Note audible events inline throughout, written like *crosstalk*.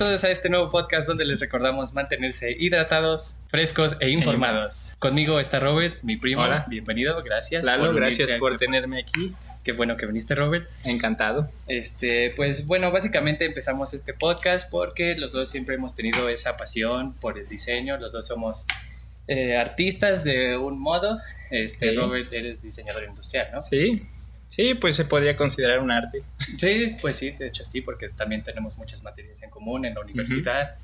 todos a este nuevo podcast donde les recordamos mantenerse hidratados, frescos e informados. Conmigo está Robert, mi primo. Hola. Bienvenido, gracias. Lalo, por gracias por este tenerme aquí. Qué bueno que viniste, Robert. Encantado. Este, pues bueno, básicamente empezamos este podcast porque los dos siempre hemos tenido esa pasión por el diseño. Los dos somos eh, artistas de un modo. Este, Sí. Robert, eres diseñador industrial, ¿no? Sí, sí, pues se podría considerar un arte. Sí, pues sí, de hecho sí, porque también tenemos muchas materias en común en la universidad.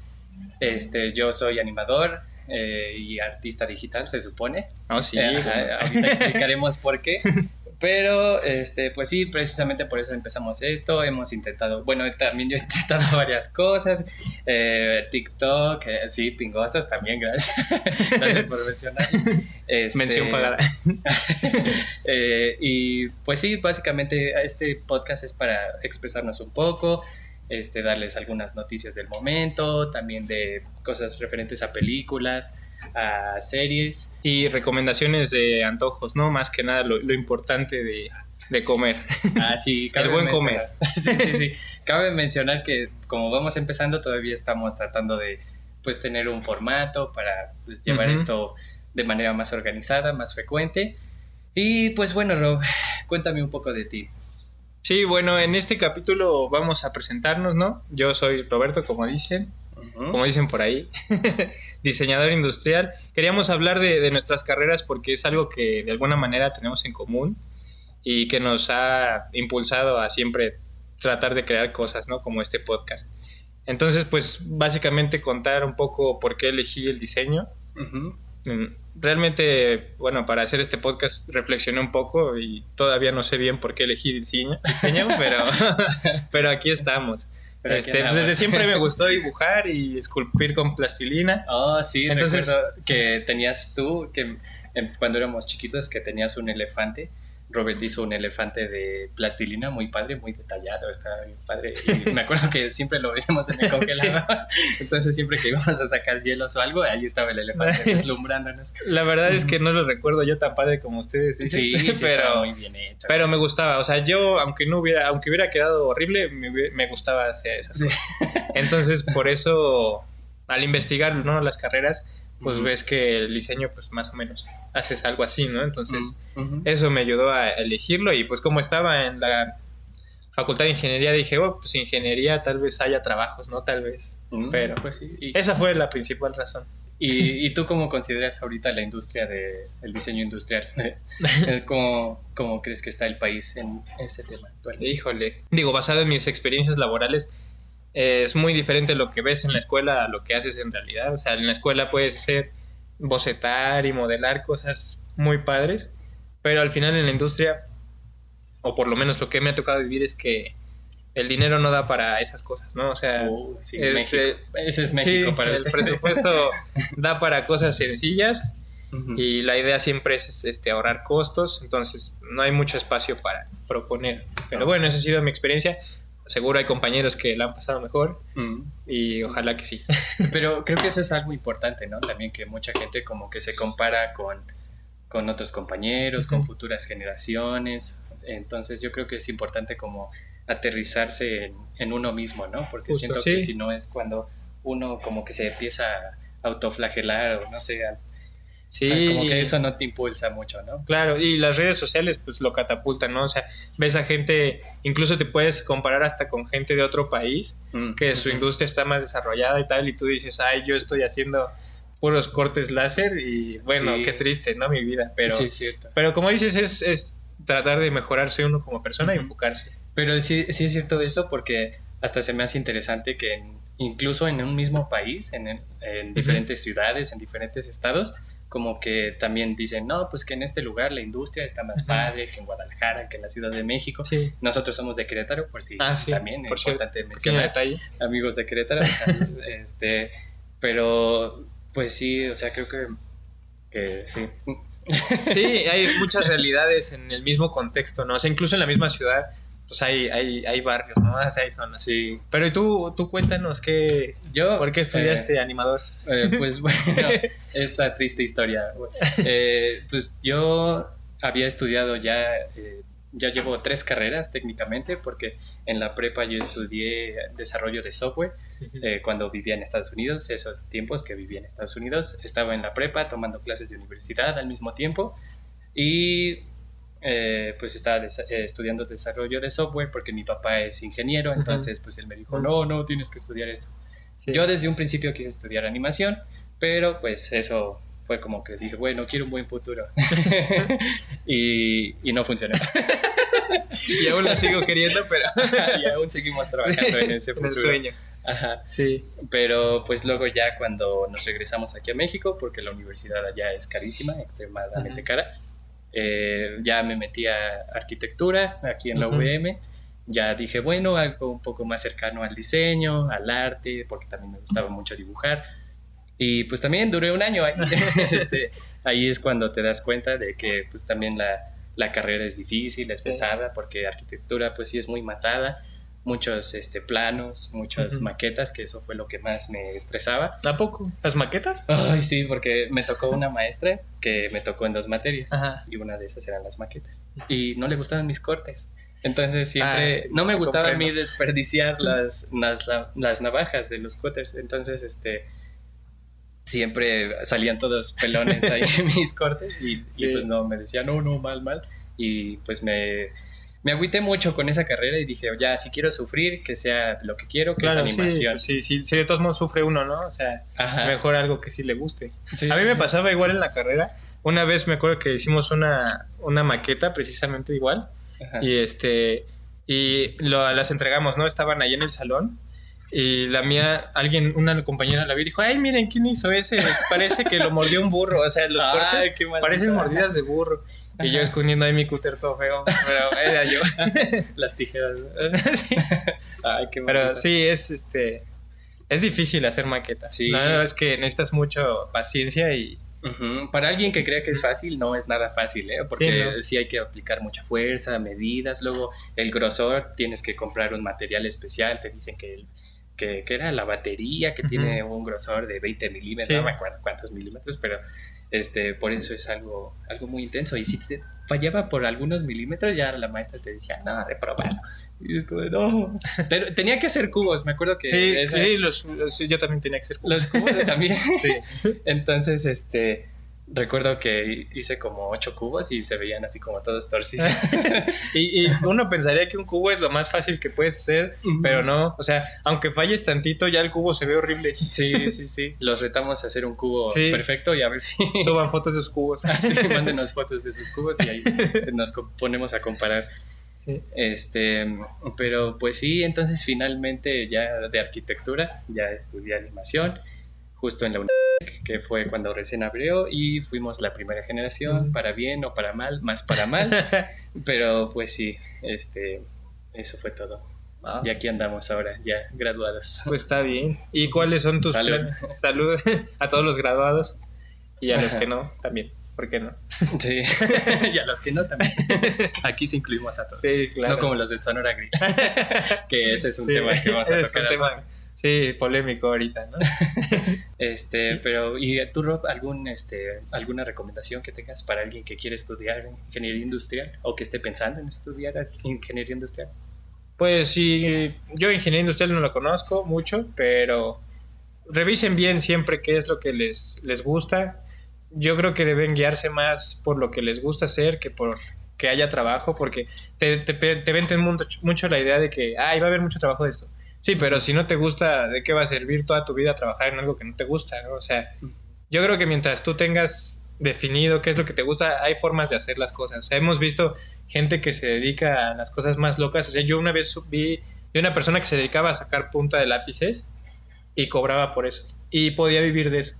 Este, yo soy animador eh, y artista digital, se supone. No, sí. Eh, ajá, ahorita explicaremos por qué. *laughs* Pero, este, pues sí, precisamente por eso empezamos esto. Hemos intentado, bueno, también yo he intentado *laughs* varias cosas. eh, TikTok, eh, sí, pingosas también, gracias. *laughs* gracias por mencionar. Este, Mención pagada. *laughs* eh, y pues sí, básicamente este podcast es para expresarnos un poco, este, darles algunas noticias del momento, también de cosas referentes a películas, a series. Y recomendaciones de antojos, ¿no? Más que nada lo, lo importante de, de comer. Ah, sí, *laughs* El buen mencionar- *laughs* sí, sí, sí. Cabe mencionar que como vamos empezando todavía estamos tratando de pues tener un formato para pues, llevar esto de manera más organizada, más frecuente. Y pues bueno, Rob, *sighs* cuéntame un poco de ti. Sí, bueno, en este capítulo vamos a presentarnos, ¿no? Yo soy Roberto, como dicen, Como dicen por ahí, *laughs* diseñador industrial. Queríamos hablar de, de nuestras carreras porque es algo que de alguna manera tenemos en común y que nos ha impulsado a siempre tratar de crear cosas, ¿no? Como este podcast. Entonces, pues básicamente contar un poco por qué elegí el diseño. Ujú. Mm, Realmente, bueno, para hacer este podcast reflexioné un poco y todavía no sé bien por qué elegí diseño, diseño *laughs* pero, *laughs* pero aquí estamos. Pero Este, pues, desde siempre me *laughs* gustó dibujar y esculpir con plastilina. Oh, sí, Entonces- recuerdo que tenías tú, que em, cuando éramos chiquitos, que tenías un elefante. Robert hizo un elefante de plastilina muy padre, muy detallado, estaba bien padre. Y me acuerdo que siempre lo veíamos en el *laughs* congelador. Entonces, siempre que íbamos a sacar hielos o algo, ahí estaba el elefante *laughs* deslumbrándonos. La verdad es que no lo recuerdo yo tan padre como ustedes dicen, Sí, sí pero, muy bien hecho. pero me gustaba. O sea, yo, aunque no hubiera, aunque hubiera quedado horrible, me, me gustaba hacer esas Sí. cosas. Entonces, por eso, al investigar ¿no? las carreras, pues ves que el diseño, pues más o menos, haces algo así, ¿no? Entonces, eso me ayudó a elegirlo y pues como estaba en la facultad de ingeniería, dije, oh, pues ingeniería tal vez haya trabajos, ¿no? Tal vez. Pero- pues sí. Y, Esa fue la principal razón. y, y tú cómo consideras ahorita la industria del diseño industrial? *laughs* ¿Cómo, ¿Cómo crees que está el país en ese tema actual? Híjole. Digo, basado en mis experiencias laborales, eh, es muy diferente lo que ves en la escuela a lo que haces en realidad. O sea, en la escuela puedes hacer bocetar y modelar cosas muy padres, pero al final en la industria, o por lo menos lo que me ha tocado vivir es que el dinero no da para esas cosas, ¿no? O sea, Uh, sí, es, eh, Ese es México sí, para el presupuesto *laughs* da para cosas sencillas Ujú. y la idea siempre es este, ahorrar costos, entonces no hay mucho espacio para proponer. Pero bueno, esa ha sido mi experiencia. Seguro hay compañeros que la han pasado mejor Mm. y ojalá que sí. *laughs* Pero creo que eso es algo importante, ¿no? También que mucha gente como que se compara con, con otros compañeros, con futuras generaciones. Entonces yo creo que es importante como aterrizarse en, en uno mismo, ¿no? Porque Justo, siento que si no es cuando uno como que se empieza a autoflagelar o no sé, a- Sí, como que eso no te impulsa mucho, ¿no? claro, y las redes sociales pues lo catapultan, ¿no? O sea, ves a gente, incluso te puedes comparar hasta con gente de otro país que su industria está más desarrollada y tal, y tú dices, ay, yo estoy haciendo puros cortes láser y bueno, Sí. qué triste, ¿no? Mi vida, pero... Sí, cierto. Pero como dices, es, es tratar de mejorarse uno como persona y enfocarse. Pero sí, sí es cierto eso porque hasta se me hace interesante que en- incluso en un mismo país, en, en- en diferentes ciudades, en diferentes estados, como que también dicen, no, pues que en este lugar la industria está más Ujú. padre que en Guadalajara, que en la Ciudad de México. Sí. Nosotros somos de Querétaro, por si Ah, sí, también es importante mencionar, detalle. amigos de Querétaro. *laughs* este, pero pues sí, o sea, creo que, que sí. Sí, hay muchas realidades en el mismo contexto, ¿no? O sea, incluso en la misma ciudad, pues hay, hay, hay barrios, ¿no? O *laughs* sea, hay zonas. Sí, Pero tú, tú cuéntanos, ¿qué, yo... ¿por qué estudiaste eh, animador? Eh, pues *laughs* bueno, esta triste historia. Eh, pues yo había estudiado ya eh, ya llevo tres carreras técnicamente, porque en la prepa yo estudié desarrollo de software eh, cuando vivía en Estados Unidos, esos tiempos que vivía en Estados Unidos. Estaba en la prepa tomando clases de universidad al mismo tiempo y eh, pues estaba eh, estudiando desarrollo de software porque mi papá es ingeniero, entonces pues él me dijo, no, no, tienes que estudiar esto. Yo desde un principio quise estudiar animación, pero pues eso fue como que dije, bueno, quiero un buen futuro. *laughs* y, y, no funcionó. *laughs* y aún la sigo queriendo, pero... *laughs* y aún seguimos trabajando en ese futuro. sueño. Ajá. Sí. Pero pues luego ya cuando nos regresamos aquí a México, porque la universidad allá es carísima, extremadamente cara, eh, ya me metí a arquitectura aquí en la UVM. Ya dije, bueno, algo un poco más cercano al diseño, al arte, porque también me gustaba mucho dibujar. Y pues también duré un año ahí. *laughs* *laughs* este, ahí es cuando te das cuenta de que pues también la, la carrera es difícil, es pesada, porque arquitectura pues sí es muy matada muchos este, planos, muchas maquetas, que eso fue lo que más me estresaba. ¿Tampoco? ¿Las maquetas? Ay, sí, porque me tocó una maestra que me tocó en dos materias y una de esas eran las maquetas. Y no le gustaban mis cortes. Entonces siempre, ah, no me gustaba a mí desperdiciar las, las, navajas de los cutters. Entonces, este, siempre salían todos pelones ahí en mis cortes y, y pues no, me decía, no, no, mal, mal. Y pues me me agüité mucho con esa carrera y dije, ya, si quiero sufrir, que sea lo que quiero, que es animación. Sí, sí, sí, de todos modos sufre uno, ¿no? O sea, mejor algo que sí le guste. a mí me pasaba igual en la carrera. Una vez me acuerdo que hicimos una, una maqueta precisamente igual. Y este y lo, las entregamos, ¿no? Estaban ahí en el salón. Y la mía, alguien, una compañera la vio y dijo, ay, miren, ¿quién hizo ese? Parece que lo mordió un burro. O sea, los *laughs* cortes parecen mordidas de burro. Y yo escondiendo ahí mi cúter todo feo, pero *laughs* era yo. *laughs* Las tijeras. *laughs* sí. Ay, qué Pero sí, es este es difícil hacer maquetas. Sí. No, es que necesitas mucho paciencia y Para alguien que crea que es fácil, no es nada fácil, ¿eh? porque sí, hay que aplicar mucha fuerza, medidas, luego el grosor, tienes que comprar un material especial, te dicen que, que, era la batería, que tiene un grosor de 20 milímetros, no me acuerdo cuántos milímetros, pero este, por eso es algo, algo muy intenso. Y si te fallaba por algunos milímetros, ya la maestra te decía, no, reprobado. Y es como, no. Pero tenía que hacer cubos, me acuerdo que. Sí, sí, los, yo también tenía que hacer cubos. Los cubos también. *laughs* sí. Entonces, este recuerdo que hice como ocho cubos y se veían así como todos torcidos. *laughs* *laughs* y, uno pensaría que un cubo es lo más fácil que puedes hacer, pero no. O sea, aunque falles tantito, ya el cubo se ve horrible. *laughs* Sí, sí, sí. Los retamos a hacer un cubo perfecto y a ver si. Suban fotos de sus cubos. Así que mándenos fotos de sus cubos y ahí nos ponemos a comparar. Este, pero pues sí, entonces finalmente ya de arquitectura, ya estudié animación, justo en la universidad que fue cuando recién abrió y fuimos la primera generación, para bien o para mal, más para mal, *laughs* pero pues sí, este, eso fue todo. Ah. Y aquí andamos ahora, ya graduados. Pues está bien. ¿Y cuáles son tus planes? Salud *laughs* a todos los graduados y a los que no *laughs* también. ¿Por qué no? Sí, y a los que no también. Aquí sí incluimos a todos. Sí, claro. No como los de Sonora Gris. que ese es un tema que vamos a tocar. Sí, polémico ahorita, ¿no? *laughs* este, pero ¿y tú Rob algún este alguna recomendación que tengas para alguien que quiere estudiar ingeniería industrial o que esté pensando en estudiar ingeniería industrial? Pues sí, yo ingeniería industrial no lo conozco mucho, pero revisen bien siempre qué es lo que les, les gusta. Yo creo que deben guiarse más por lo que les gusta hacer que por que haya trabajo, porque te, te, te venden mucho, mucho la idea de que, ay, va a haber mucho trabajo de esto Sí, pero si no te gusta, ¿de qué va a servir toda tu vida trabajar en algo que no te gusta? O sea, yo creo que mientras tú tengas definido qué es lo que te gusta, hay formas de hacer las cosas. O sea, hemos visto gente que se dedica a las cosas más locas. O sea, yo una vez vi de una persona que se dedicaba a sacar punta de lápices y cobraba por eso. Y podía vivir de eso.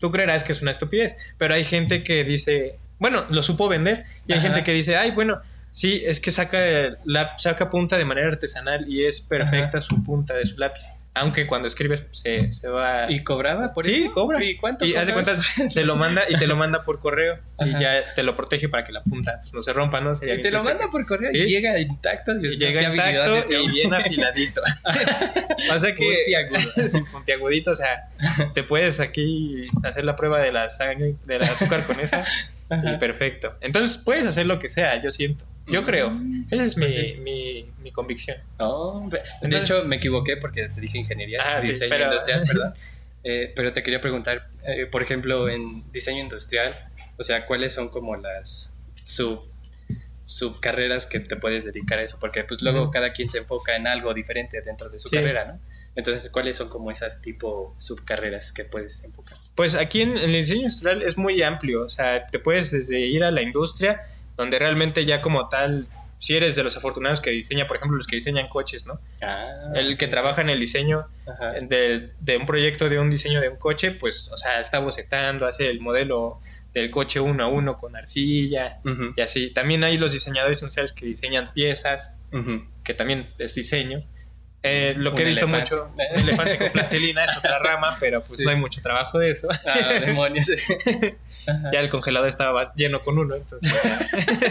Tú creerás que es una estupidez, pero hay gente que dice, bueno, lo supo vender. Y hay gente que dice, ay, bueno, Sí, es que saca, la, saca punta de manera artesanal y es perfecta su punta de su lápiz. Aunque cuando escribes se, se va. ¿Y cobraba por sí, eso? cobra. ¿Y cuánto? Y hace cuentas, *laughs* se lo manda y te lo manda por correo. Y ya te lo protege para que la punta pues, no se rompa, ¿no? y te lo manda por correo y llega intacto. y llega intacto y bien *laughs* afiladito. *laughs* Que. Puntiagudo. puntiagudito, o sea, te puedes aquí hacer la prueba de la sangre, del azúcar con esa. Y perfecto. Entonces puedes hacer lo que sea, yo siento. Yo creo. Esa es mi, sí. mi, mi convicción. Oh, de Entonces- hecho, me equivoqué porque te dije ingeniería, Ah, sí, diseño pero- industrial, *laughs* perdón. Eh, pero te quería preguntar, eh, por ejemplo, en diseño industrial, o sea, ¿cuáles son como las sub subcarreras que te puedes dedicar a eso? Porque pues luego cada quien se enfoca en algo diferente dentro de su Sí. carrera, ¿no? Entonces, ¿cuáles son como esas tipo subcarreras que puedes enfocar? Pues aquí en, en el diseño industrial es muy amplio, o sea, te puedes desde ir a la industria, donde realmente ya como tal, si eres de los afortunados que diseña, por ejemplo, los que diseñan coches, ¿no? Ah, El que trabaja en el diseño de, de un proyecto, de un diseño de un coche, pues, o sea, está bocetando, hace el modelo del coche uno a uno con arcilla y así. También hay los diseñadores industriales que diseñan piezas, que también es diseño. Eh, lo que he visto elefante. mucho, elefante con plastilina es otra rama, pero pues Sí. no hay mucho trabajo de eso. Ah, demonios. *laughs* Ajá. Ya el congelador estaba lleno con uno, entonces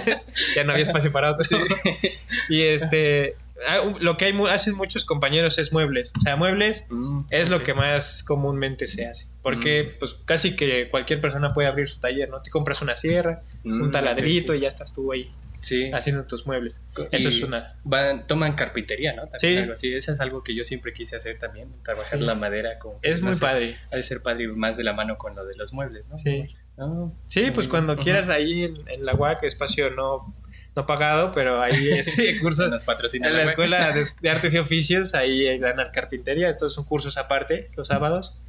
ya, ya no había espacio para otro. *laughs* Y este, ah, lo que hay, hacen muchos compañeros es muebles. O sea, muebles Mm, es lo que más comúnmente se hace. Porque pues casi que cualquier persona puede abrir su taller, ¿no? Te compras una sierra, Mm, un taladrito ok, y ya estás tú ahí Sí. haciendo tus muebles. Y Eso es una... van- toman carpintería, ¿no? También Sí. algo así. Eso es algo que yo siempre quise hacer también, trabajar Sí. la madera. Que, Es no muy sé, padre. Ha de ser padre más de la mano con lo de los muebles, ¿no? Sí. Ah, Sí, pues cuando quieras ahí en, en la UAC, espacio no, no pagado, pero ahí *laughs* es Ujú. cursos. Nos patrocina en la escuela de, *laughs* de artes y oficios, ahí dan carpintería, entonces son cursos aparte los sábados.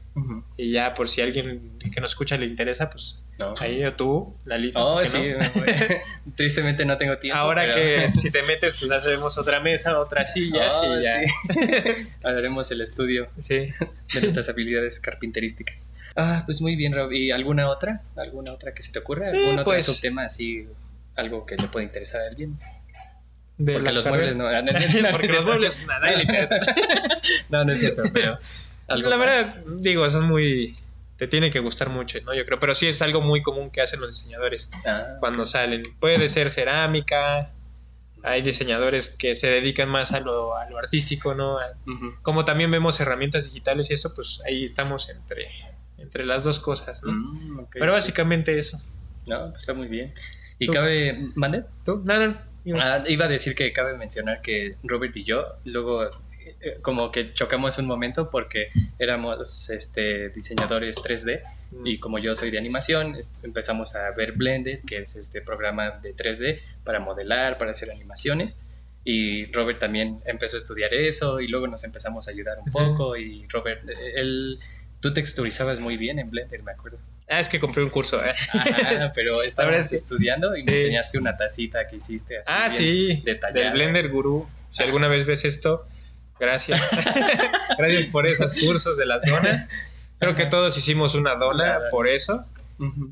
Y ya por si alguien que nos escucha le interesa, pues No. ahí o tú, Lalita. Oh, ¿por qué sí. no? *laughs* Tristemente no tengo tiempo. Ahora pero- que *laughs* si te metes, pues hacemos otra mesa, otras sillas Oh, y ya. sí. *laughs* Haremos el estudio Sí. de nuestras habilidades carpinterísticas. Ah, pues muy bien, Rob. ¿Y alguna otra? ¿Alguna otra que se te ocurra? ¿Algún otro pues- subtema así? Algo que le pueda interesar a alguien. De Porque los carrera. muebles no. no, no, no, no, Porque los muebles, nada, nadie le interesa. No, no es cierto, pero. algo La más. verdad, digo, son muy. Te tiene que gustar mucho, ¿no? Yo creo. Pero sí es algo muy común que hacen los diseñadores Ah, cuando salen. Puede ser cerámica. Hay diseñadores que se dedican más a lo, a lo artístico, ¿no? Como también vemos herramientas digitales y eso, pues ahí estamos entre, entre las dos cosas, ¿no? Mm, Pero básicamente eso. No, pues está muy bien. Y Tú- cabe. ¿Mande? ¿Tú? No. ibas- Ah, iba a decir que cabe mencionar que Robert y yo luego como que chocamos un momento porque éramos este, diseñadores 3D y como yo soy de animación empezamos a ver Blender que es este programa de 3D para modelar, para hacer animaciones y Robert también empezó a estudiar eso y luego nos empezamos a ayudar un poco y Robert, eh, él, tú texturizabas muy bien en Blender, me acuerdo. Ah, es que compré un curso. ¿eh? Ajá, pero *laughs* estábamos sí. estudiando y me Sí. enseñaste una tacita que hiciste así. Ah, bien sí, detallada. del Blender Guru. Si alguna vez ves esto, gracias. *laughs* gracias por esos cursos de las donas. Creo que todos hicimos una dona por eso.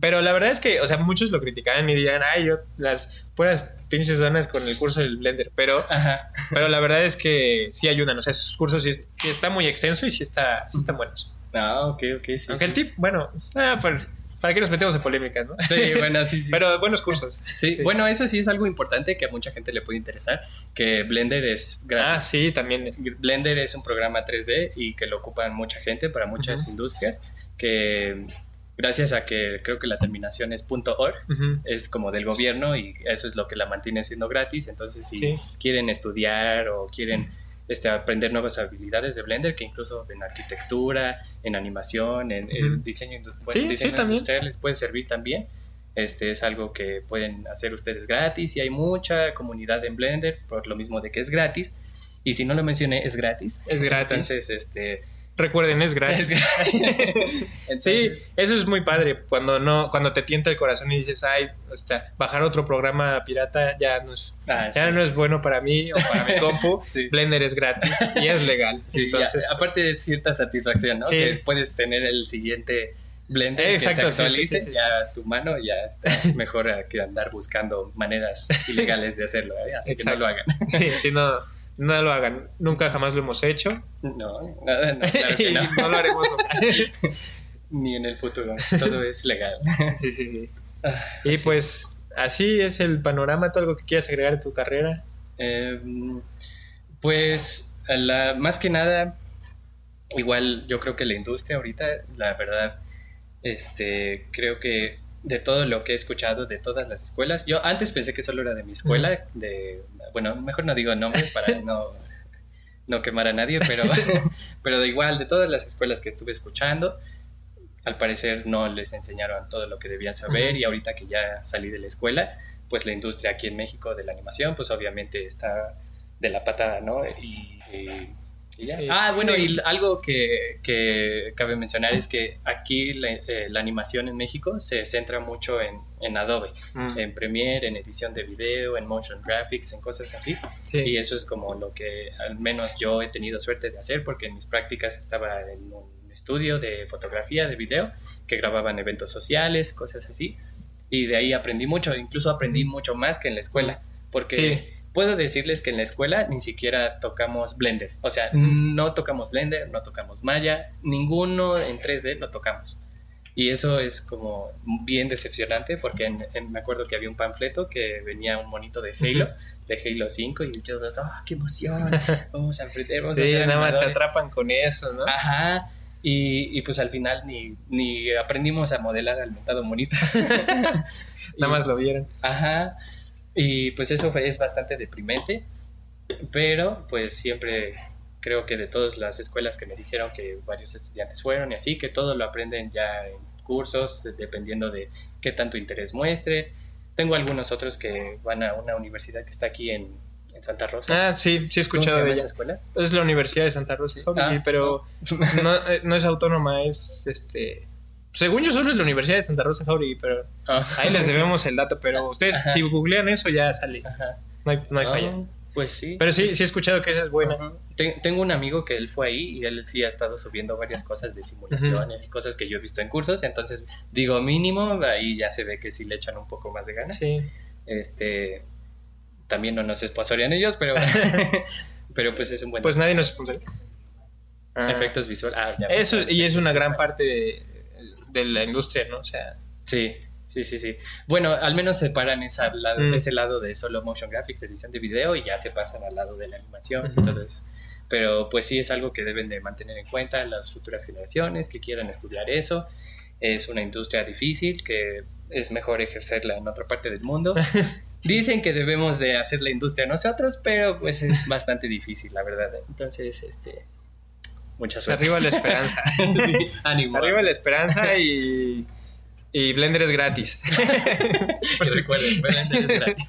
Pero la verdad es que, o sea, muchos lo criticaban y dirían, ay, yo las puras pinches donas con el curso del Blender. Pero, Ajá. pero la verdad es que sí ayudan. O sea, esos cursos sí, sí está muy extenso y sí, está, sí están buenos. Ah, ok, ok, sí. Aunque sí. el tip, bueno, ah, para, ¿para qué nos metemos en polémicas, no? Sí, bueno, sí, sí. *laughs* Pero buenos cursos. sí, sí. bueno, eso sí es algo importante que a mucha gente le puede interesar, que Blender es Ah, gratis. sí, también es. Blender es un programa 3D y que lo ocupan mucha gente para muchas Ujú. industrias, que gracias a que creo que la terminación es .org, Ujú. es como del gobierno y eso es lo que la mantiene siendo gratis. Entonces, si Sí. quieren estudiar o quieren este, aprender nuevas habilidades de Blender, que incluso en arquitectura, en animación, en, diseño, indu- Sí, bueno, diseño sí, industrial les puede servir también. Este es algo que pueden hacer ustedes gratis y hay mucha comunidad en Blender por lo mismo de que es gratis. Y si no lo mencioné, es gratis. Es gratis. Entonces, este, Recuerden, es gratis. *laughs* Sí, eso es muy padre. Cuando no, cuando te tienta el corazón y dices, ay, o sea, bajar otro programa pirata ya no es, ah, ya sí. no es bueno para mí o para mi compu. *laughs* Sí. Blender es gratis y es legal. Sí, Entonces, ya, aparte de cierta satisfacción, ¿no? Sí. Que puedes tener el siguiente Blender Exacto, que se actualice, sí, sí, sí. ya tu mano ya está *laughs* mejor que andar buscando maneras ilegales de hacerlo, ¿eh? así que no lo hagan. sí, sí, no, no lo hagan. Nunca jamás lo hemos hecho. No, no, no, claro que no. *laughs* no lo haremos nunca. *laughs* Ni en el futuro, todo es legal. *laughs* sí, sí, sí. Ah, Y pues así es el panorama. ¿Tú algo que quieras agregar a tu carrera? Eh, pues, la, más que nada, igual yo creo que la industria ahorita, la verdad, este, creo que de todo lo que he escuchado de todas las escuelas. Yo antes pensé que solo era de mi escuela, de, bueno, mejor no digo nombres para *laughs* no, no quemar a nadie, pero, *laughs* pero igual, de todas las escuelas que estuve escuchando, al parecer no les enseñaron todo lo que debían saber y ahorita que ya salí de la escuela, pues la industria aquí en México de la animación, pues obviamente está de la patada, ¿no? Y, y Ah, bueno, y algo que, que, cabe mencionar es que aquí la, eh, la, animación en México se centra mucho en, en Adobe, mm. en Premiere, en edición de video, en motion graphics, en cosas así. Y eso es como lo que al menos yo he tenido suerte de hacer porque en mis prácticas estaba en un estudio de fotografía, de video, que grababan eventos sociales, cosas así. Y de ahí aprendí mucho, incluso aprendí mucho más que en la escuela, porque puedo decirles que en la escuela ni siquiera tocamos Blender. O sea, no tocamos Blender, no tocamos Maya, ninguno en 3D lo tocamos. Y eso es como bien decepcionante porque me acuerdo que había un panfleto que venía un monito de Halo, de Halo 5 y yo, ¡ah, qué emoción! *laughs* Vamos a aprender, vamos sí, a hacer nada más te atrapan con eso, ¿no? Ajá. Y, y, pues al final ni, ni aprendimos a modelar al mentado monito. *laughs* nada más lo vieron. Ajá. Y pues eso es bastante deprimente, pero pues siempre creo que de todas las escuelas que me dijeron que varios estudiantes fueron y así, que todo lo aprenden ya en cursos, dependiendo de qué tanto interés muestre. Tengo algunos otros que van a una universidad que está aquí en, Santa Rosa. Ah, sí, sí he escuchado de esa escuela. Es la Universidad de Santa Rosa, ah, pero no. Eh, no, es autónoma, es este según yo solo es la Universidad de Santa Rosa Jauregui, pero ah. ahí les debemos el dato, pero ustedes si googlean eso ya sale. No hay, no hay falla. Ah, pues sí. Pero sí, sí he escuchado que esa es buena. Tengo un amigo que él fue ahí y él sí ha estado subiendo varias cosas de simulaciones y cosas que yo he visto en cursos, entonces digo mínimo, ahí ya se ve que sí le echan un poco más de ganas. Sí. Este, también no nos sponsorían ellos, pero, *laughs* *laughs* pero pues es un buen... Pues nadie nos sponsoría. Efectos visuales. Ah, Eso, y es una gran parte de de la industria, ¿no? O sea. Sí, sí, sí, sí. Bueno, al menos separan esa, mm. ese lado de solo motion graphics, edición de video, y ya se pasan al lado de la animación y todo eso. Pero pues sí es algo que deben de mantener en cuenta las futuras generaciones que quieran estudiar eso. Es una industria difícil que es mejor ejercerla en otra parte del mundo. *laughs* Dicen que debemos de hacer la industria nosotros, pero pues es bastante difícil, la verdad. Entonces, este, Mucha suerte. Arriba la esperanza. *laughs* ánimo. Arriba la esperanza y, y Blender es gratis. pues *laughs* recuerden, Blender es gratis.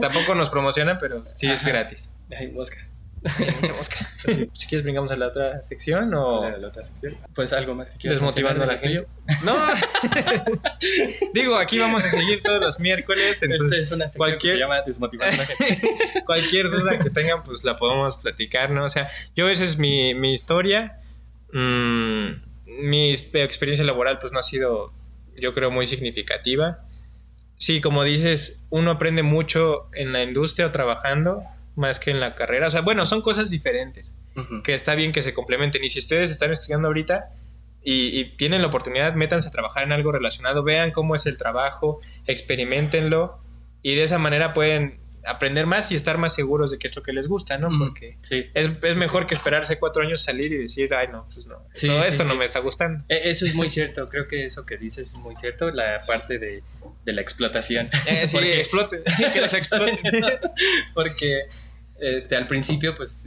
Tampoco nos promociona, pero sí es gratis. Hay mosca. Hay mucha mosca. *laughs* Si quieres, brincamos a la otra sección o. A la otra sección. Pues algo más que quieras. Desmotivando a la gente. No. *laughs* Digo, aquí vamos a seguir todos los miércoles. Entonces, Esta es una sección cualquier... que se llama Desmotivando a la gente. *laughs* cualquier duda que tengan, pues la podemos platicar, ¿no? O sea, yo esa es mi, mi historia. Mm, mi experiencia laboral, pues no ha sido, yo creo, muy significativa. Sí, como dices, uno aprende mucho en la industria o trabajando más que en la carrera. O sea, bueno, son cosas diferentes, que está bien que se complementen. Y si ustedes están estudiando ahorita y, tienen la oportunidad, métanse a trabajar en algo relacionado, vean cómo es el trabajo, experimentenlo y de esa manera pueden aprender más y estar más seguros de que es lo que les gusta, ¿no? Porque sí. es, es, mejor que esperarse cuatro años salir y decir, ay, no, pues no, esto no me está gustando. E, eso es muy cierto, creo que eso que dices es muy cierto, la parte de, de la explotación. Eh, sí, que exploten, *laughs* que los *laughs* exploten. Porque este, al principio pues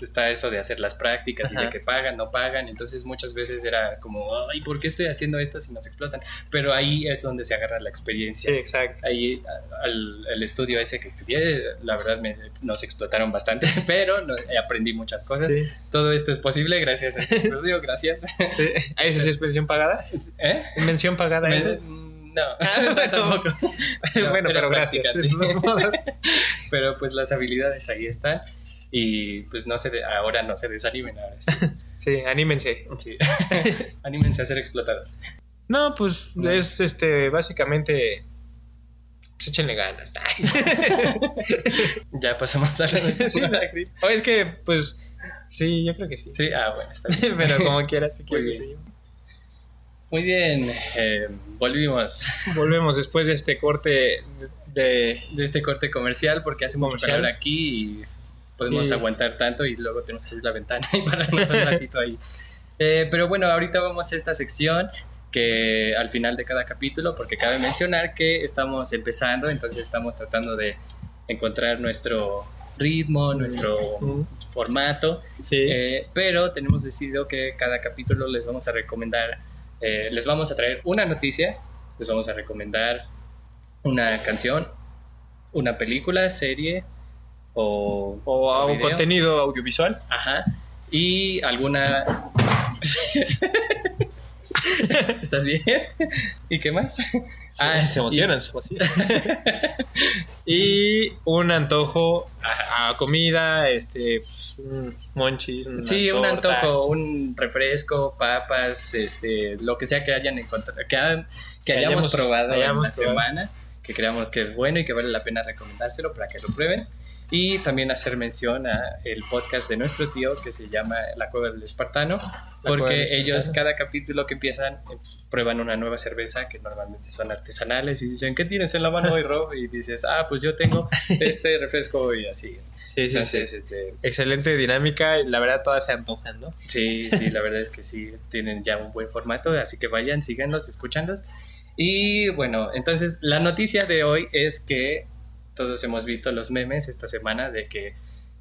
está eso de hacer las prácticas y de que pagan, no pagan, entonces muchas veces era como, ay, ¿por qué estoy haciendo esto si nos explotan? Pero ahí es donde se agarra la experiencia. Sí, exacto. Ahí al, estudio ese que estudié, la verdad me, nos explotaron bastante, *laughs* pero aprendí muchas cosas. Todo esto es posible gracias a ese *laughs* estudio, gracias. Sí. ¿Esa es *laughs* mención pagada? ¿Eh? ¿Mención pagada? No, *laughs* *laughs* tampoco. *laughs* bueno, pero gracias. pero pues las habilidades ahí están y pues no se ahora no se desanimen ahora sí. anímense. Sí. anímense a ser explotados. No, pues es este básicamente pues échenle ganas. ya pasamos a la sí, O es que pues sí, yo creo que sí. Sí, ah, bueno, está bien. pero como quieras, si quieres. Muy bien, eh, volvimos. Volvemos después de este corte de, de este corte comercial porque hace mucho calor aquí y podemos aguantar tanto y luego tenemos que abrir la ventana y pararnos un *laughs* ratito ahí. Eh, pero bueno, ahorita vamos a esta sección que al final de cada capítulo, porque cabe mencionar que estamos empezando, entonces estamos tratando de encontrar nuestro ritmo, nuestro formato, Sí. eh, pero tenemos decidido que cada capítulo les vamos a recomendar, eh, les vamos a traer una noticia, les vamos a recomendar una canción, una película, serie o, o a un video. contenido audiovisual. Ajá. Y alguna. *laughs* *laughs* ¿Estás bien? ¿Y qué más? Ah, se emocionan, se *laughs* emocionan. y un antojo a, a comida, este, pues, un monchis. una Sí, un antojo, un refresco, papas, este, lo que sea que hayan encontrado, que, ha- que Que hayamos, hayamos- probado hayamos en la probado. semana, que creamos que es bueno y que vale la pena recomendárselo para que lo prueben. Y también hacer mención a el podcast de nuestro tío que se llama La Cueva del Espartano, porque del Espartano. ellos cada capítulo que empiezan eh, prueban una nueva cerveza que normalmente son artesanales y dicen, ¿qué tienes en la mano hoy, Rob? Y dices, ah, pues yo tengo este *laughs* refresco y así. Sí, sí, Entonces, sí. este, Excelente dinámica la verdad todas se antojan, ¿no? Sí, sí, la verdad es que sí, tienen ya un buen formato, así que vayan, síganlos, escuchándolos. Y bueno, entonces la noticia de hoy es que todos hemos visto los memes esta semana de que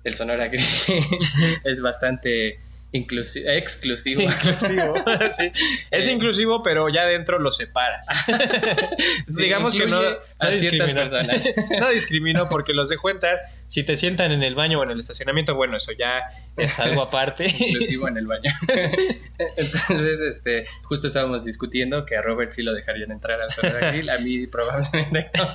el Sonora Grill *laughs* es bastante inclusi- exclusivo. Inclusivo. *laughs* sí. Es Eh, inclusivo, pero ya dentro lo separa. *laughs* Sí, Digamos que no, no ciertas discrimino. personas. *laughs* no discrimino porque los dejo entrar. Si te sientan en el baño o en el estacionamiento, bueno, eso ya es algo aparte. inclusivo en el baño. *laughs* Entonces, este, justo estábamos discutiendo que a Robert sí lo dejarían entrar al Sonora Grill, a mí probablemente no.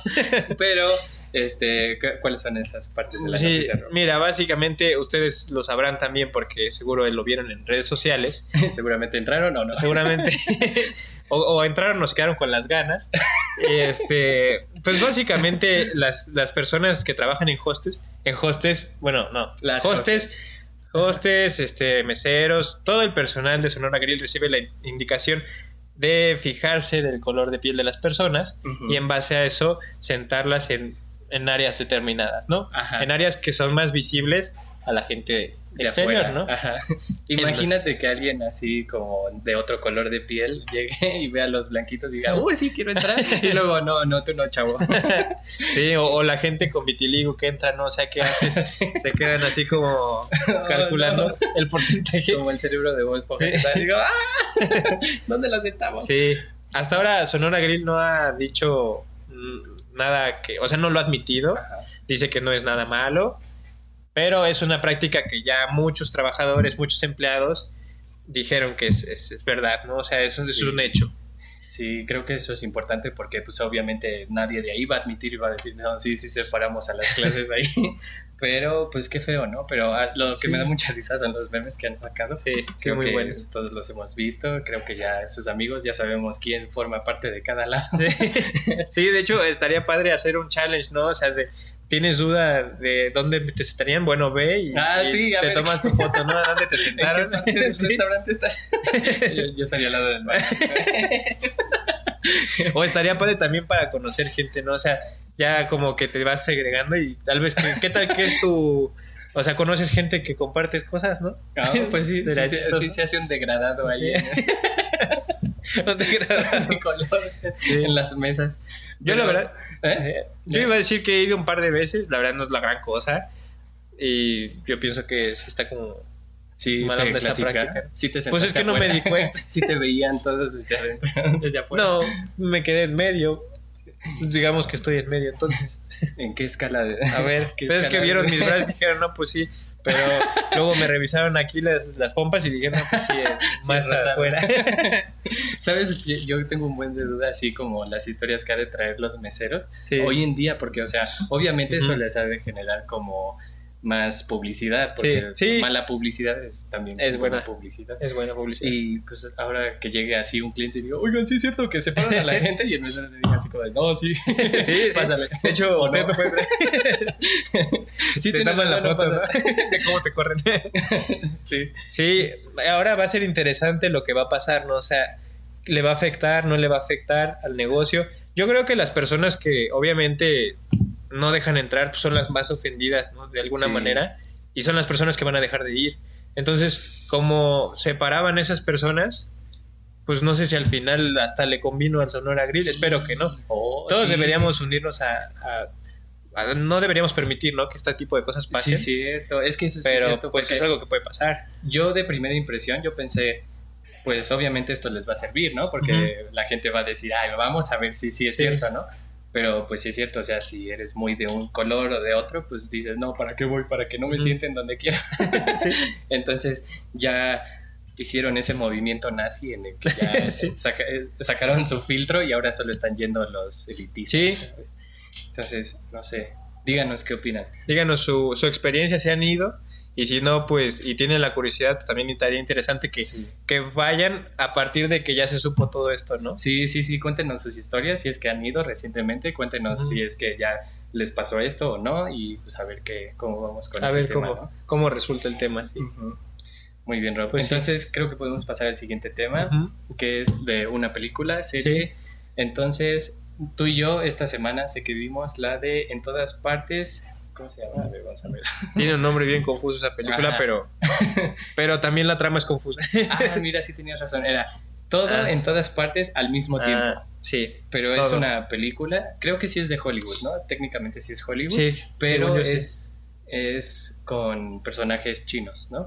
Pero, este, ¿cu- ¿cuáles son esas partes de la Sí, noticia, mira, básicamente ustedes lo sabrán también porque seguro lo vieron en redes sociales. *laughs* Seguramente entraron o no. Seguramente. O, o entraron, nos quedaron con las ganas. *laughs* Este, pues básicamente las, las personas que trabajan en hostes, en hostes, bueno, no, Las hostes, hostes, este, meseros, todo el personal de Sonora Grill recibe la indicación de fijarse del color de piel de las personas y en base a eso sentarlas en, en áreas determinadas, ¿no? Ajá. En áreas que son más visibles a la gente de exterior, afuera. ¿no? Ajá. *laughs* *laughs* Imagínate que alguien así como de otro color de piel *laughs* llegue y vea los blanquitos y diga, uy, sí, quiero entrar. Y luego, no, no, tú no, chavo. Sí, o, o la gente con vitiligo que entra, no, o sea, ¿qué haces? Sí. Se quedan así como calculando no. el porcentaje. Como el cerebro de vos, Sí. Digo, ¡ah! ¿Dónde los sentamos? Sí, hasta ahora Sonora Grill no ha dicho mm, nada que, o sea, no lo ha admitido, Ajá. dice que no es nada malo, pero es una práctica que ya muchos trabajadores, muchos empleados dijeron que es, es- es verdad, ¿no? O sea, eso es Sí. un hecho. Sí, creo que eso es importante porque pues obviamente nadie de ahí va a admitir y va a decir, no, sí, sí separamos a las *laughs* clases ahí. Pero pues qué feo, ¿no? Pero ah, lo que Sí. me da mucha risa son los memes que han sacado. Sí, sí, Creo muy que buenos. todos los hemos visto, creo que ya sus amigos ya sabemos quién forma parte de cada lado. Sí. *laughs* Sí, de hecho, estaría padre hacer un challenge, ¿no? O sea, de, ¿tienes duda de dónde te sentarían? Bueno, ve y, Ah, y sí, a te ver. tomas tu foto, ¿no? ¿A dónde te *laughs* ¿En qué sentaron? del *laughs* Sí. restaurante estás? yo, yo estaría al lado del baño. *laughs* O estaría padre también para conocer gente, ¿no? O sea, ya como que te vas segregando y tal vez, ¿qué, qué tal que es tu... O sea, conoces gente que compartes cosas, ¿no? Ah, pues sí, sí, sí, se hace un degradado ahí *laughs* Sí. en, *laughs* de color Sí. en las mesas. Yo la Pero- verdad, ¿Eh? eh, yo iba a decir que he ido un par de veces, la verdad no es la gran cosa. Y yo pienso que sí está como... Sí, Mala te práctica. Sí te Pues es que no me afuera. di cuenta. *laughs* sí te veían todos desde adentro, desde afuera. No, me quedé en medio. Digamos que estoy en medio, entonces. ¿En qué escala de...? A ver, ¿Qué pero es que vieron mis brazos y dijeron, no, pues sí. Pero luego me revisaron aquí las, las pompas y dijeron, no, pues sí, eh, *laughs* Sí, más rasaron. afuera. *laughs* ¿Sabes? Yo, yo tengo un buen de duda, así como las historias que ha de traer los meseros. Sí. Hoy en día, porque, o sea, obviamente esto les ha de generar como más publicidad, porque Sí, sí. mala publicidad es también Es buena. publicidad. Es buena publicidad. Y pues ahora que llegue así un cliente y diga, oigan, sí es cierto que separan a la *laughs* gente y el mesero le diga así como, de, no, sí, *laughs* Sí, sí. *laughs* pásale. De hecho, usted no. no puede creer. Sí, te toman la foto de cómo te corren. Sí. Sí, ahora va a ser interesante lo que va a pasar, ¿no? O sea, ¿le va a afectar, no le va a afectar al negocio? Yo creo que las personas que obviamente no dejan entrar pues, son las más ofendidas, ¿no? De alguna Sí. manera. Y son las personas que van a dejar de ir. Entonces, como separaban esas personas, pues no sé si al final hasta le convino al Sonora Grill, espero que no. Oh, Todos sí. deberíamos unirnos a, No deberíamos permitir, ¿no? Que este tipo de cosas pasen. Sí, cierto. Es que eso sí pero cierto. pues es algo que puede pasar. Yo de primera impresión, yo pensé, pues obviamente esto les va a servir, ¿no? Porque la gente va a decir, ay, vamos a ver si sí es Sí. cierto, ¿no? Pero pues sí es cierto, o sea, si eres muy de un color o de otro, pues dices, no, ¿para qué voy? Para que no me Ujú. sienten donde quiera. *laughs* Sí. Entonces ya hicieron ese movimiento nazi en el que ya *laughs* Sí. saca- eh, sacaron su filtro y ahora solo están yendo los elitistas. Sí. ¿sabes? Entonces, no sé, díganos qué opinan. Díganos su, su experiencia, si han ido. Y si no, pues, y tienen la curiosidad, pues, también estaría interesante que, Sí. que vayan a partir de que ya se supo todo esto, ¿no? Sí, sí, sí, cuéntenos sus historias, si es que han ido recientemente, cuéntenos si es que ya les pasó esto o no y pues a ver qué, cómo vamos con A ese ver tema, cómo, cómo resulta el tema. sí. ¿no? Ujú. Muy bien, Rob. Pues sí. Entonces creo que podemos pasar al siguiente tema, Ujú. que es de una película, serie. Entonces, tú y yo esta semana sé que vimos la de En todas partes. ¿Cómo se llama? A ver, vamos a ver. Tiene un nombre bien *laughs* confuso esa película, Ajá. pero, *laughs* pero también la trama es confusa. Ah, *laughs* mira, sí tenías razón. Era todo Ah. en todas partes al mismo tiempo. Ah, sí, Pero es una película, creo que sí es de Hollywood, ¿no? Técnicamente sí es Hollywood. sí. pero sí. es, es con personajes chinos, ¿no?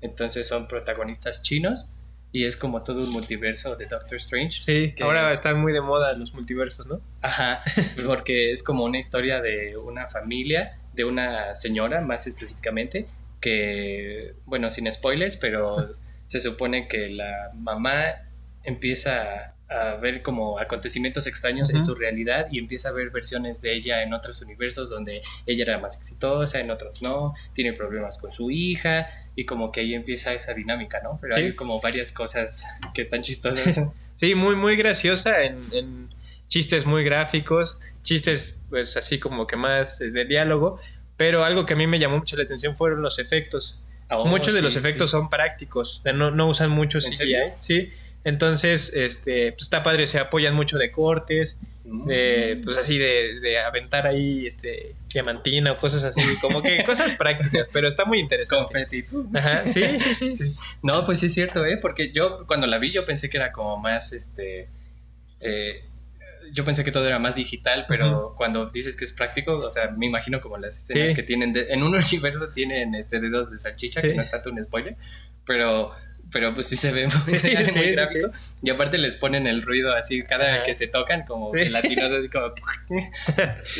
Entonces son protagonistas chinos y es como todo un multiverso de Doctor Strange. Sí, que- ahora están muy de moda los multiversos, ¿no? Ajá, *laughs* porque es como una historia de una familia, de una señora más específicamente, que, bueno, sin spoilers, pero *laughs* se supone que la mamá empieza a ver como acontecimientos extraños en Ujú. su realidad y empieza a ver versiones de ella en otros universos donde ella era más exitosa, en otros no, tiene problemas con su hija y como que ahí empieza esa dinámica, ¿no? Pero Sí. hay como varias cosas que están chistosas. *laughs* Sí, muy, muy graciosa en, en chistes muy gráficos, chistes pues así como que más eh, de diálogo, pero algo que a mí me llamó mucho la atención fueron los efectos. Oh, Muchos de sí, los sí. efectos son prácticos, no, no usan mucho ¿En CGI, sí. Entonces, este, pues está padre, se apoyan mucho de cortes, Mm. de, pues así de, de aventar ahí este diamantina o cosas así, como que cosas *laughs* prácticas, pero está muy interesante. Confeti. Ajá, sí, sí, sí. No, pues sí es cierto, ¿eh? Porque yo cuando la vi yo pensé que era como más, este... eh, yo pensé que todo era más digital, pero cuando dices que es práctico, o sea, me imagino como las escenas Sí. que tienen... de- en un *laughs* universo tienen este dedos de salchicha, Sí. que no es tanto un spoiler, pero... Pero pues sí se ve muy, *laughs* Sí, muy sí, gráfico. Y aparte les ponen el ruido así cada Ajá. que se tocan, como latinos, así como... *laughs*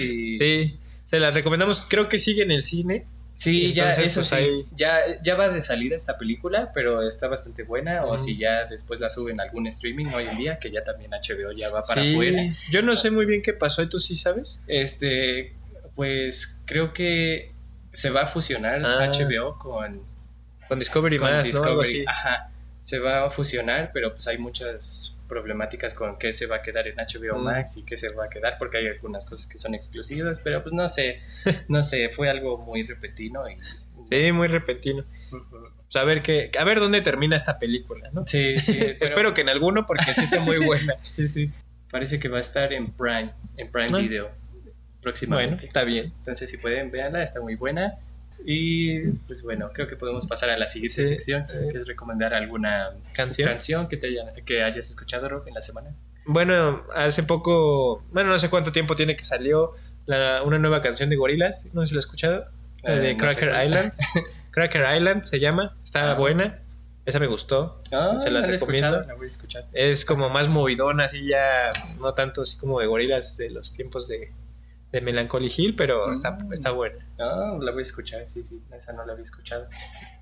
y, Sí, se las recomendamos, creo que sigue en el cine. Sí, ya, eso pues, sí. Ya, ya va de salida esta película, pero está bastante buena. O si ya después la suben a algún streaming hoy en día, que ya también HBO ya va para afuera. yo no sé muy bien qué pasó, ¿y tú sí sabes? Este, pues creo que se va a fusionar Ah. HBO con, Con Discovery con más, ¿no? Algo así. Ajá, se va a fusionar, pero pues hay muchas problemáticas con qué se va a quedar en HBO Mm. Max y qué se va a quedar, porque hay algunas cosas que son exclusivas, pero pues no sé, no sé, fue algo muy repentino y... Sí, muy repentino. Ujú. Pues a ver qué, a ver dónde termina esta película, ¿no? Sí, sí. *laughs* pero- Espero que en alguno porque sí está *laughs* muy Sí. buena. Sí, sí. Parece que va a estar en Prime, en Prime Ah. Video Bueno, próximamente. está bien. Entonces, si pueden, véanla, está muy buena. Y pues bueno, creo que podemos pasar a la siguiente Sí. sección, Eh. que es recomendar alguna Canción. canción que, te haya- que hayas escuchado, Rob, en la semana. Bueno, hace poco, bueno, no sé cuánto tiempo tiene que salió la- una nueva canción de Gorilas, no sé si la has escuchado, la de Eh, no sé Cracker. Island. *laughs* Cracker Island se llama, está Ah. buena, esa me gustó. Ah, Se la he recomiendo. escuchado, la voy a escuchar. Es como más movidona, así ya, no tanto así como de gorilas de los tiempos de, de Melancholy Hill, pero está, Mm. está buena. Ah, la voy a escuchar, sí, sí, esa no la había escuchado.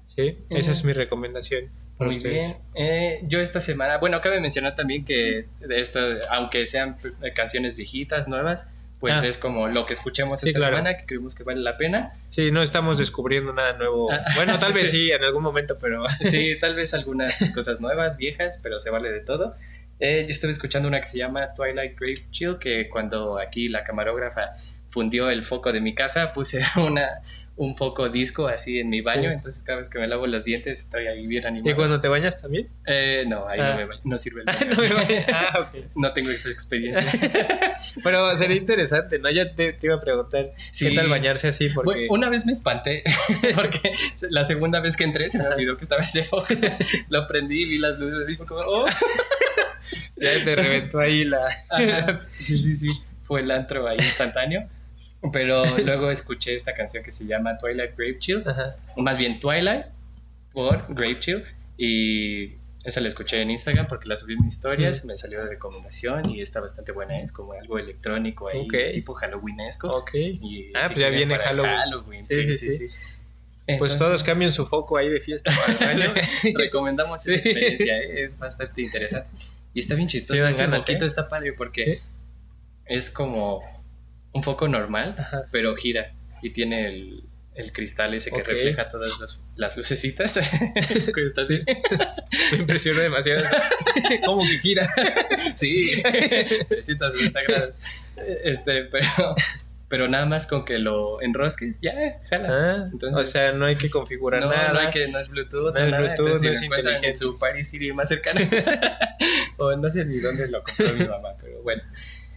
Sí, esa Mm. es mi recomendación. Muy ustedes. bien. Eh, yo esta semana, bueno, cabe mencionar también que de esto, aunque sean eh, canciones viejitas, nuevas, pues Ah. es como lo que escuchemos Sí, esta claro. semana, que creemos que vale la pena. Sí, no estamos descubriendo nada nuevo. Ah, Bueno, *laughs* tal vez sí, en algún momento, pero Sí, tal vez algunas cosas nuevas, viejas, pero se vale de todo. Eh, yo estuve escuchando una que se llama Twilight Grape Chill, que cuando aquí la camarógrafa fundió el foco de mi casa, puse *laughs* una, un poco disco así en mi baño, Sí. entonces cada vez que me lavo los dientes estoy ahí bien animado. ¿Y cuando te bañas también? Eh, no, ahí Ah. no, me baño, no sirve el *laughs* baño. no me baño. *laughs* Ah, ok. No tengo esa experiencia. Pero sería interesante, ¿no? Ya te, te iba a preguntar Sí. qué tal bañarse así, porque Bueno, una vez me espanté porque la segunda vez que entré se me olvidó que estaba ese foco. Lo prendí, vi las luces y fue como, oh. Ya te reventó ahí la... Ajá. Sí, sí, sí. Fue el antro ahí instantáneo. Pero luego escuché esta canción que se llama Twilight Grape Chill. Ajá. O más bien Twilight por Grape Chill. Y esa la escuché en Instagram porque la subí en mis historias. Me salió de recomendación y está bastante buena. Es como algo electrónico ahí, Ok. tipo Halloweenesco. Ok. Y Ah, pues ya viene para Halloween. Sí, Sí, sí, sí, sí. Pues Entonces, todos cambien su foco ahí de fiesta para el baño. *laughs* recomendamos esa experiencia, ¿eh? es bastante interesante. Y está bien chistoso, Sí, ese ¿eh? está padre porque es como un foco normal, Ajá. pero gira y tiene el, el cristal ese que refleja todas las, las lucecitas. *laughs* ¿Cómo estás bien? Me impresionó demasiado. *laughs* ¿Cómo que gira? Sí, *laughs* 360 grados. Este, pero, pero nada más con que lo enrosques, ya, jala. Ah, Entonces- o sea, no hay que configurar No, nada. no, hay que, no es Bluetooth, No es nada. Bluetooth, Entonces, si no lo es encuentran en su Party City más cercano. *laughs* o no sé ni dónde lo compró mi mamá, pero bueno.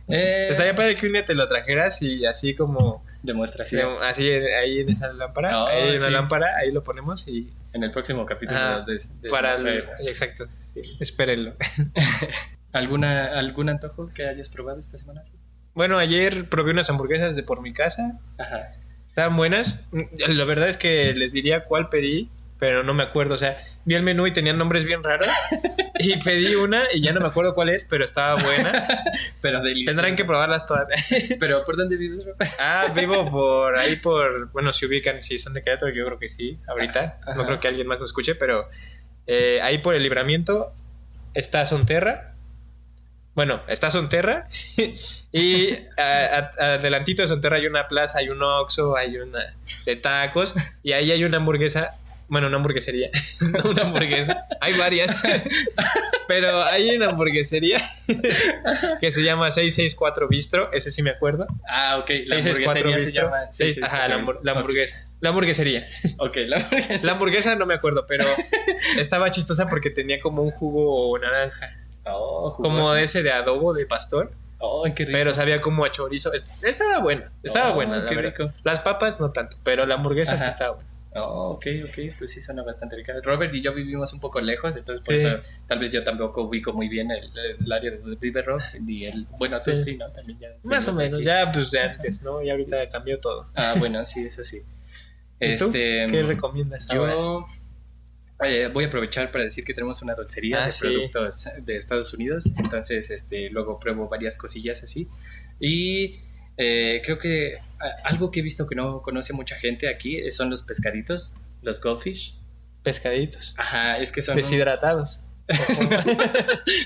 Eh, Estaría padre que un día te lo trajeras y así como demostración. así ahí en esa lámpara, Oh, ahí en la sí. lámpara, ahí lo ponemos y En el próximo capítulo Ajá, de, de para el, exacto, sí, espérenlo. *laughs* ¿Alguna, ¿Algún antojo que hayas probado esta semana? Bueno, ayer probé unas hamburguesas de por mi casa, Ajá. estaban buenas. La verdad es que les diría cuál pedí, pero no me acuerdo, o sea, vi el menú y tenían nombres bien raros *laughs* y pedí una y ya no me acuerdo cuál es, pero estaba buena. *laughs* Pero delicioso. Tendrán que probarlas todas. *laughs* ¿Pero por dónde vives? Ah, vivo por ahí por, bueno, si ubican, si son de Querétaro, yo creo que sí, ahorita. Ajá. No creo que alguien más lo escuche, pero eh, ahí por el libramiento está Sonterra. Bueno, está Sonterra *laughs* y a- a- adelantito de Sonterra hay una plaza, hay un Oxxo, hay una de tacos y ahí hay una hamburguesa, bueno, una hamburguesería, *laughs* no una hamburguesa, hay varias, *laughs* pero hay una hamburguesería que se llama 664 Bistro, ese sí me acuerdo. Ah, ok. La 664 hamburguesería se llama... Seis- 664 ajá, la, hambur- la hamburguesa. La hamburguesería. Ok, la hamburguesa. La hamburguesa no me acuerdo, pero estaba chistosa porque tenía como un jugo naranja. Oh, Como ese de adobo de pastor. Oh, qué rico. Pero sabía como a chorizo. Es- Estaba buena. Estaba Oh, buena, qué rico. Las papas no tanto, pero la hamburguesa sí estaba buena. Oh, ok, ok, pues sí suena bastante rica. Robert y yo vivimos un poco lejos, entonces por Sí. eso tal vez yo tampoco ubico muy bien el, el área de donde vive Rob y el... Bueno, tú Sí. sí, ¿no? También ya... Más o menos. aquí. Ya, pues de antes, ¿no? Y ahorita cambió todo. Ah, bueno, sí, eso sí. *laughs* ¿Y tú? Este, ¿Qué recomiendas ahora? Yo eh, voy a aprovechar para decir que tenemos una dulcería Ah, de sí. productos de Estados Unidos, entonces este, luego pruebo varias cosillas así. Y eh, creo que algo que he visto que no conoce mucha gente aquí eh, son los pescaditos, los goldfish. Pescaditos. Ajá, es que son... Deshidratados. *laughs*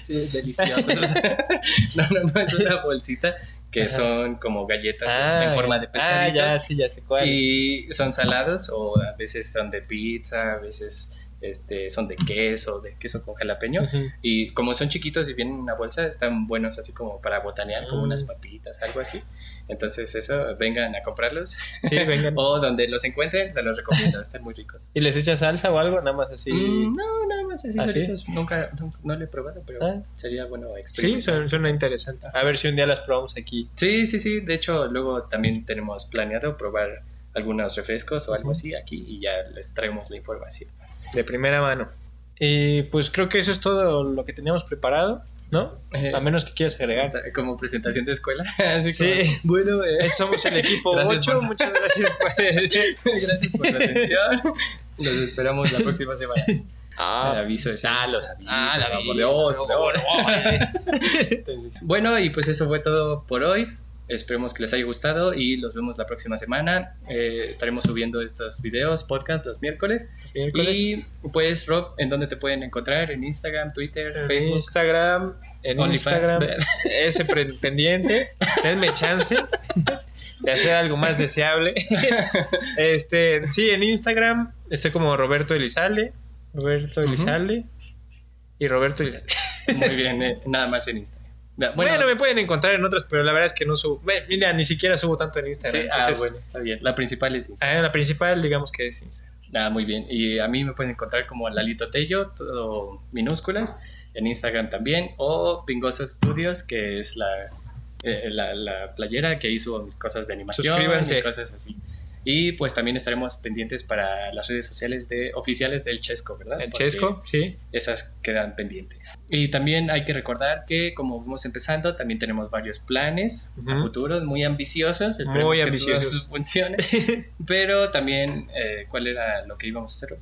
Sí, deliciosos. *laughs* no, no, no, es una bolsita que Ajá. son como galletas Ah, en forma de Ah, pescaditos. ya, sí, ya sé cuál. Y son salados o a veces son de pizza, a veces este, son de queso, de queso con jalapeño. Ujú. Y como son chiquitos y vienen en una bolsa, están buenos así como para botanear, como Mm. unas papitas, algo así. Entonces eso, vengan a comprarlos. Sí, vengan. *laughs* o donde los encuentren, se los recomiendo, están muy ricos. ¿Y les echas salsa o algo? Nada más así. Mm, no, nada más así ¿Ah, sí? solitos. Nunca, no, no lo he probado, pero Ah. sería bueno Sí, experimentar. suena, suena interesante. A ver si un día las probamos aquí. Sí, sí, sí. De hecho, luego también tenemos planeado probar algunos refrescos o algo así aquí y ya les traemos la información. De primera mano. Y pues creo que eso es todo lo que teníamos preparado, ¿no? Eh, A menos que quieras agregar. Como presentación de escuela. *laughs* Así Sí. como, bueno, eh, Somos el equipo *laughs* Gracias 8. por Muchas *laughs* gracias por... gracias por su atención. Los esperamos la próxima semana. El Ah, aviso es ah, los avisos. Ah, la Entonces, Bueno, y pues eso fue todo por hoy. Esperemos que les haya gustado y los vemos la próxima semana. Eh, estaremos subiendo estos videos, podcast los miércoles. Miércoles. Y pues, Rob, ¿en dónde te pueden encontrar? ¿En Instagram, Twitter, En Facebook? Instagram. En OnlyFans. Instagram. *laughs* Ese pre- pendiente. Denme chance de hacer algo más deseable. *laughs* Este, sí, en Instagram estoy como Roberto Elizalde. Roberto. Elizalde. Y Roberto Elizalde. Muy bien, eh, *laughs* nada más en Instagram. Bueno, Bueno, me pueden encontrar en otras, pero la verdad es que no subo. Mira, ni siquiera subo tanto en Instagram. sí, ah, bueno, está bien. La principal es Instagram. ah, la principal, digamos que es Instagram. Ah, muy bien. Y a mí me pueden encontrar como Lalito Tello, todo minúsculas, en Instagram también, o Pingoso Studios, que es la, eh, la, la playera que hizo mis cosas de animación Suscríbanse. y cosas así. Y pues también estaremos pendientes para las redes sociales de oficiales del Chesco, ¿verdad? El Porque Chesco, sí. Esas quedan pendientes. Y también hay que recordar que como vamos empezando, también tenemos varios planes a Ujú. futuros muy ambiciosos. Esperemos Muy que ambiciosos. *laughs* todos funcionen. *laughs* Pero también, eh, ¿cuál era lo que íbamos a hacer?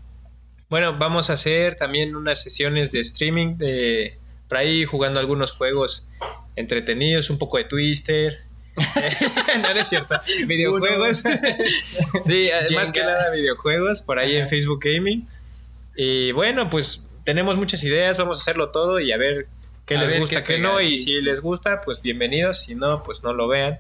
Bueno, vamos a hacer también unas sesiones de streaming de por ahí jugando algunos juegos entretenidos, un poco de Twister. *laughs* no, no es cierto. Videojuegos. *laughs* sí, eh, más que nada videojuegos por ahí en. Facebook Gaming. Y bueno, pues tenemos muchas ideas, vamos a hacerlo todo y a ver qué les gusta, qué qué, no. pega, Y sí, si sí. les gusta, pues bienvenidos. Si no, pues no lo vean.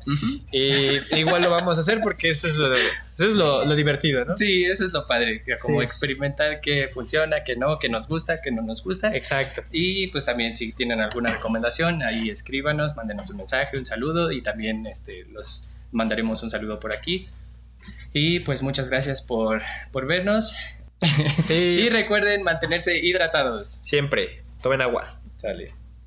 Y igual lo vamos a hacer porque eso es lo, eso es lo, lo divertido, ¿no? Sí, eso es lo padre, como Sí. experimentar qué funciona, qué no, qué nos gusta, qué no nos gusta. Exacto. Y pues también si tienen alguna recomendación, ahí escríbanos, mándenos un mensaje, un saludo y también este, los mandaremos un saludo por aquí. Y pues muchas gracias por, por vernos. *laughs* Y recuerden mantenerse hidratados. Siempre, tomen agua. Sale.